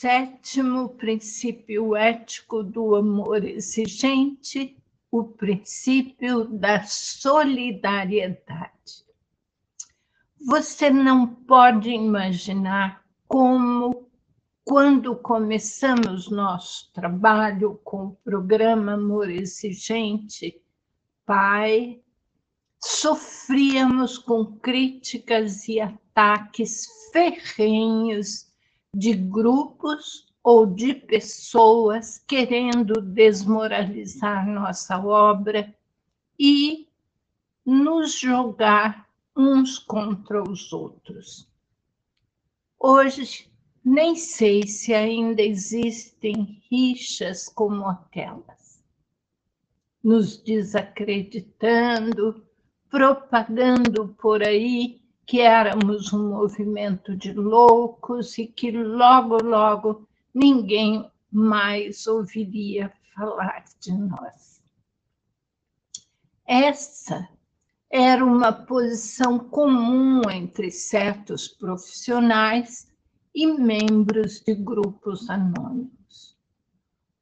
sétimo princípio ético do amor exigente, o princípio da solidariedade. Você não pode imaginar como, quando começamos nosso trabalho com o programa Amor Exigente, Pai, sofríamos com críticas e ataques ferrenhos de grupos ou de pessoas querendo desmoralizar nossa obra e nos jogar uns contra os outros. Hoje, nem sei se ainda existem rixas como aquelas, nos desacreditando, propagando por aí que éramos um movimento de loucos e que logo, logo ninguém mais ouviria falar de nós. Essa era uma posição comum entre certos profissionais e membros de grupos anônimos.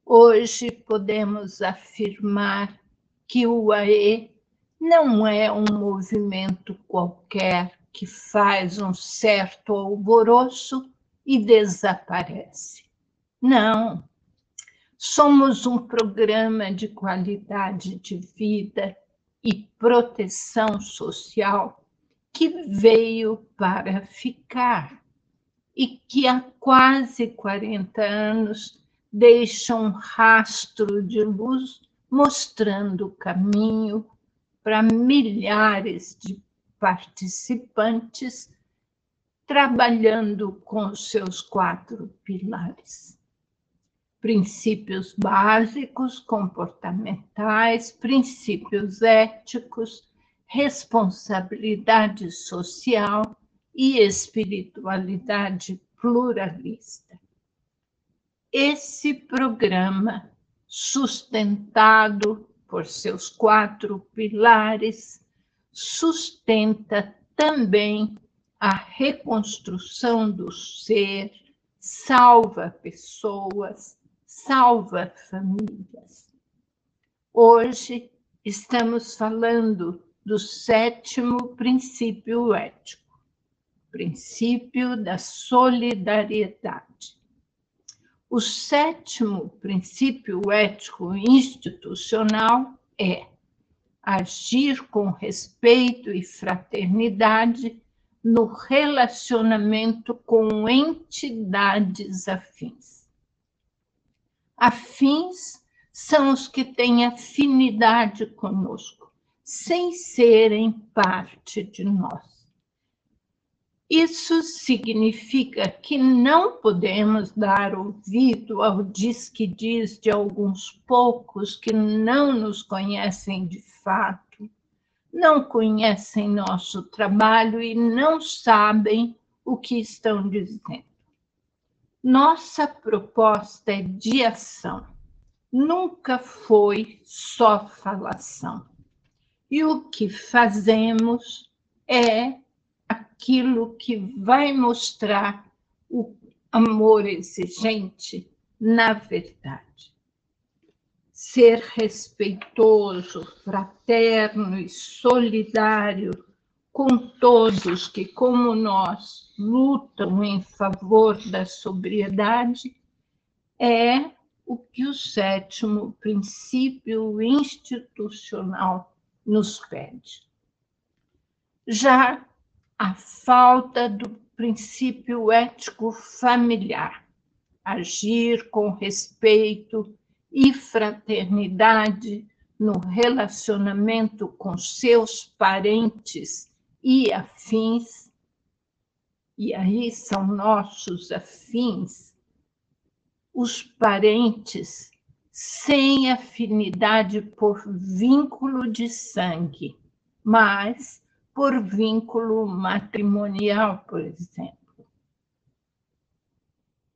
Hoje podemos afirmar que o AE não é um movimento qualquer que faz um certo alvoroço e desaparece. Não. Somos um programa de qualidade de vida e proteção social que veio para ficar e que há quase 40 anos deixa um rastro de luz mostrando o caminho para milhares de participantes trabalhando com seus quatro pilares. Princípios básicos, comportamentais, princípios éticos, responsabilidade social e espiritualidade pluralista. Esse programa, sustentado por seus quatro pilares, sustenta também a reconstrução do ser, salva pessoas, salva famílias. Hoje estamos falando do sétimo princípio ético, princípio da solidariedade. O sétimo princípio ético institucional é agir com respeito e fraternidade no relacionamento com entidades afins. Afins são os que têm afinidade conosco, sem serem parte de nós. Isso significa que não podemos dar ouvido ao diz-que-diz de alguns poucos que não nos conhecem de fato, não conhecem nosso trabalho e não sabem o que estão dizendo. Nossa proposta é de ação, nunca foi só falação. E o que fazemos é aquilo que vai mostrar o amor exigente na verdade. Ser respeitoso, fraterno e solidário com todos que, como nós, lutam em favor da sobriedade, é o que o sétimo princípio institucional nos pede. Já a falta do princípio ético familiar, agir com respeito e fraternidade no relacionamento com seus parentes e afins, e aí são nossos afins, os parentes sem afinidade por vínculo de sangue, mas por vínculo matrimonial, por exemplo.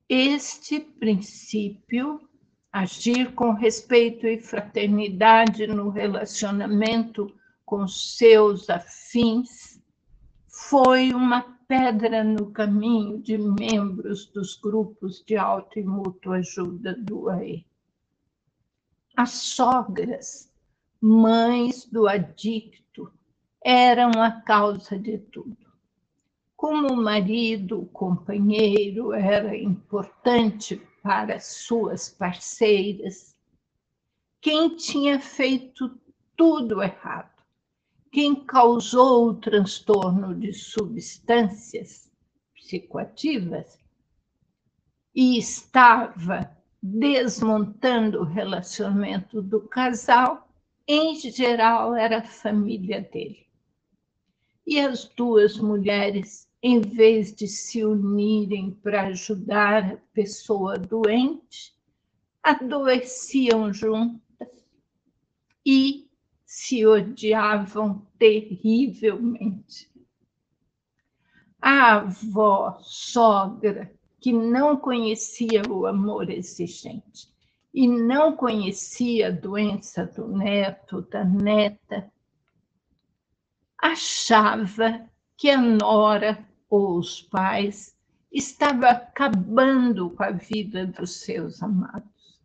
Este princípio, agir com respeito e fraternidade no relacionamento com seus afins, foi uma pedra no caminho de membros dos grupos de auto e mútua ajuda do AE. As sogras, mães do adicto, eram a causa de tudo. Como o marido, o companheiro, era importante para suas parceiras, quem tinha feito tudo errado, quem causou o transtorno de substâncias psicoativas e estava desmontando o relacionamento do casal, em geral era a família dele. E as duas mulheres, em vez de se unirem para ajudar a pessoa doente, adoeciam juntas e se odiavam terrivelmente. A avó, sogra, que não conhecia o amor exigente e não conhecia a doença do neto, da neta, achava que a nora ou os pais estavam acabando com a vida dos seus amados.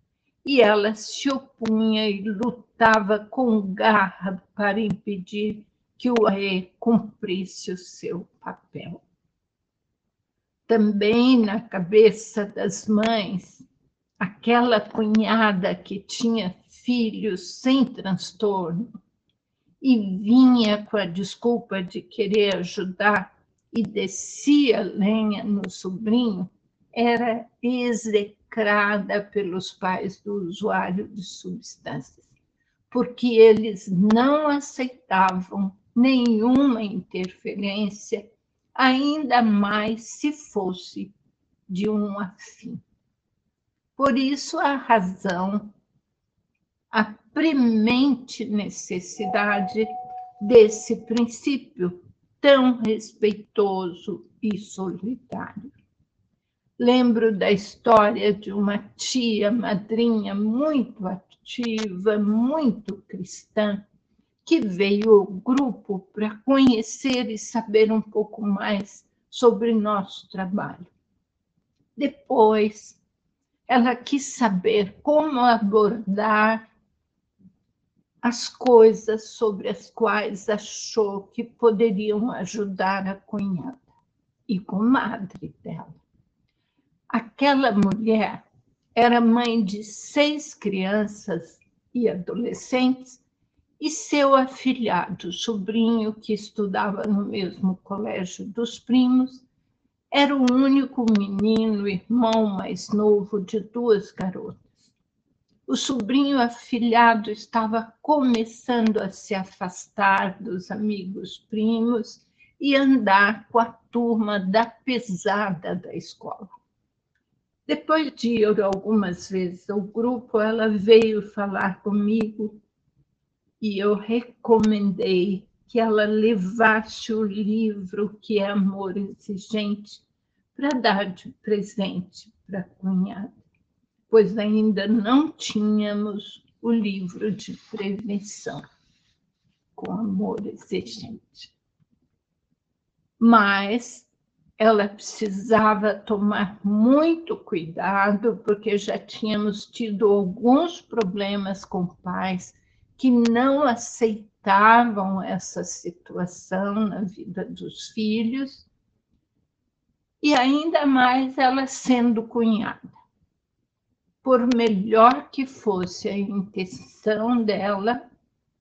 E ela se opunha e lutava com garra para impedir que o rei cumprisse o seu papel. Também na cabeça das mães, aquela cunhada que tinha filhos sem transtorno, e vinha com a desculpa de querer ajudar e descia lenha no sobrinho, era execrada pelos pais do usuário de substâncias, porque eles não aceitavam nenhuma interferência, ainda mais se fosse de um afim. Por isso, a razão a premente necessidade desse princípio tão respeitoso e solitário. Lembro da história de uma tia madrinha muito ativa, muito cristã, que veio ao grupo para conhecer e saber um pouco mais sobre nosso trabalho. Depois, ela quis saber como abordar as coisas sobre as quais achou que poderiam ajudar a cunhada e comadre dela. Aquela mulher era mãe de seis crianças e adolescentes e seu afilhado, sobrinho que estudava no mesmo colégio dos primos, era o único menino, irmão mais novo de duas garotas o sobrinho afilhado estava começando a se afastar dos amigos primos e andar com a turma da pesada da escola. Depois de ir algumas vezes ao grupo, ela veio falar comigo e eu recomendei que ela levasse o livro que é Amor Exigente para dar de presente para a cunhada pois ainda não tínhamos o livro de prevenção com amor exigente. Mas ela precisava tomar muito cuidado, porque já tínhamos tido alguns problemas com pais que não aceitavam essa situação na vida dos filhos, e ainda mais ela sendo cunhada por melhor que fosse a intenção dela,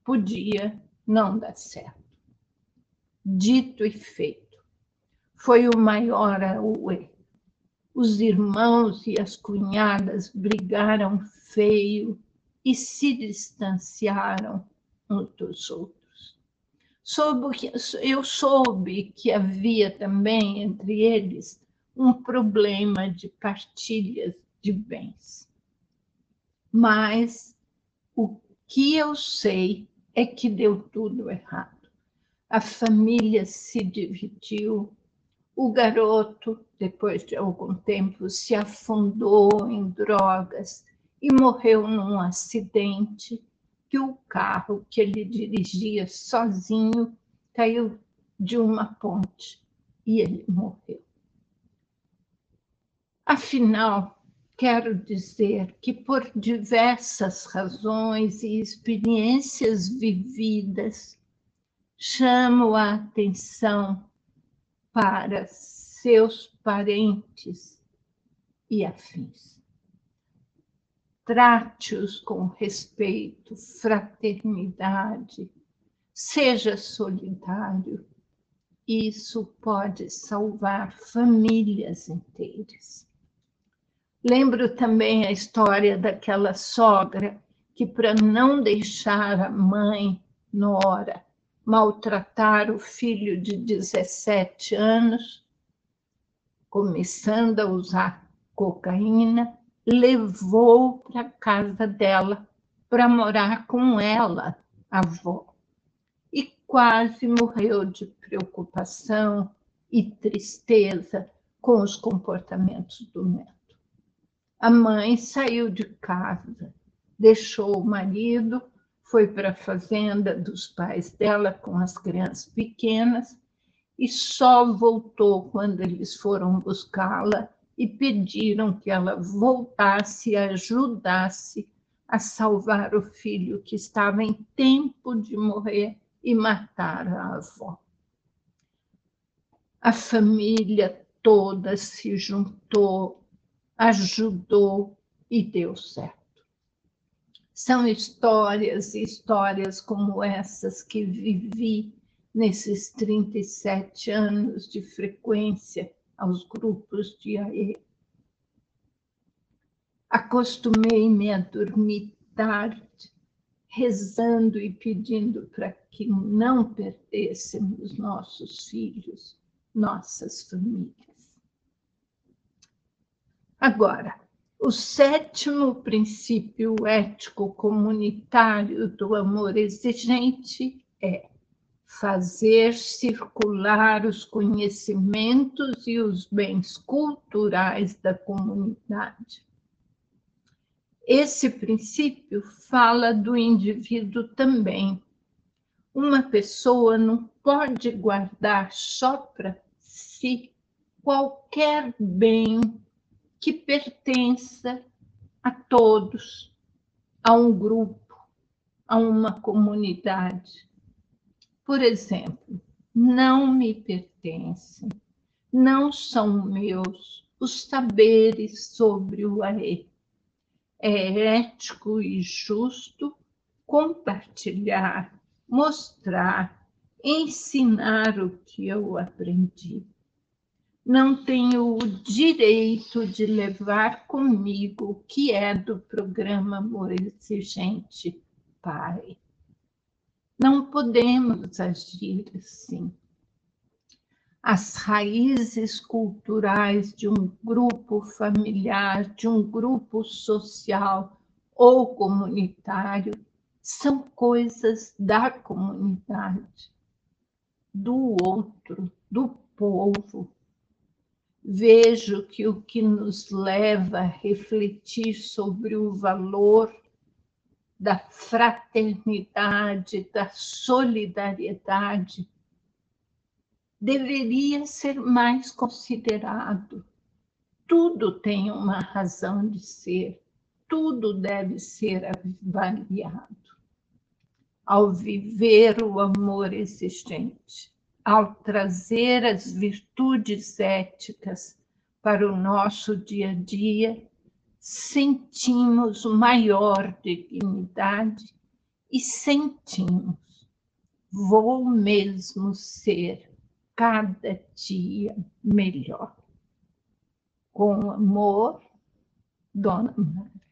podia não dar certo. Dito e feito, foi o maior auê. Os irmãos e as cunhadas brigaram feio e se distanciaram uns dos outros. Soube eu soube que havia também entre eles um problema de partilhas de bens. Mas o que eu sei é que deu tudo errado. A família se dividiu, o garoto, depois de algum tempo, se afundou em drogas e morreu num acidente que o carro que ele dirigia sozinho caiu de uma ponte e ele morreu. Afinal, quero dizer que, por diversas razões e experiências vividas, chamo a atenção para seus parentes e afins. Trate-os com respeito, fraternidade, seja solidário. Isso pode salvar famílias inteiras. Lembro também a história daquela sogra que, para não deixar a mãe, Nora, maltratar o filho de 17 anos, começando a usar cocaína, levou para a casa dela para morar com ela, a avó. E quase morreu de preocupação e tristeza com os comportamentos do neto. A mãe saiu de casa, deixou o marido, foi para a fazenda dos pais dela com as crianças pequenas e só voltou quando eles foram buscá-la e pediram que ela voltasse e ajudasse a salvar o filho que estava em tempo de morrer e matar a avó. A família toda se juntou, ajudou e deu certo. São histórias e histórias como essas que vivi nesses 37 anos de frequência aos grupos de AE. Acostumei-me a dormir tarde, rezando e pedindo para que não perdêssemos nossos filhos, nossas famílias. Agora, o sétimo princípio ético comunitário do amor exigente é fazer circular os conhecimentos e os bens culturais da comunidade. Esse princípio fala do indivíduo também. Uma pessoa não pode guardar só para si qualquer bem que pertença a todos, a um grupo, a uma comunidade por exemplo, não me pertencem, não são meus os saberes sobre o AE. É ético e justo compartilhar, mostrar, ensinar o que eu aprendi. Não tenho o direito de levar comigo o que é do programa Amor Exigente, Pai. Não podemos agir assim. As raízes culturais de um grupo familiar, de um grupo social ou comunitário são coisas da comunidade, do outro, do povo. Vejo que o que nos leva a refletir sobre o valor da fraternidade, da solidariedade, deveria ser mais considerado. Tudo tem uma razão de ser, tudo deve ser avaliado. Ao viver o amor existente, ao trazer as virtudes éticas para o nosso dia a dia, sentimos maior dignidade e sentimos, vou mesmo ser cada dia melhor. Com amor, Dona Mara.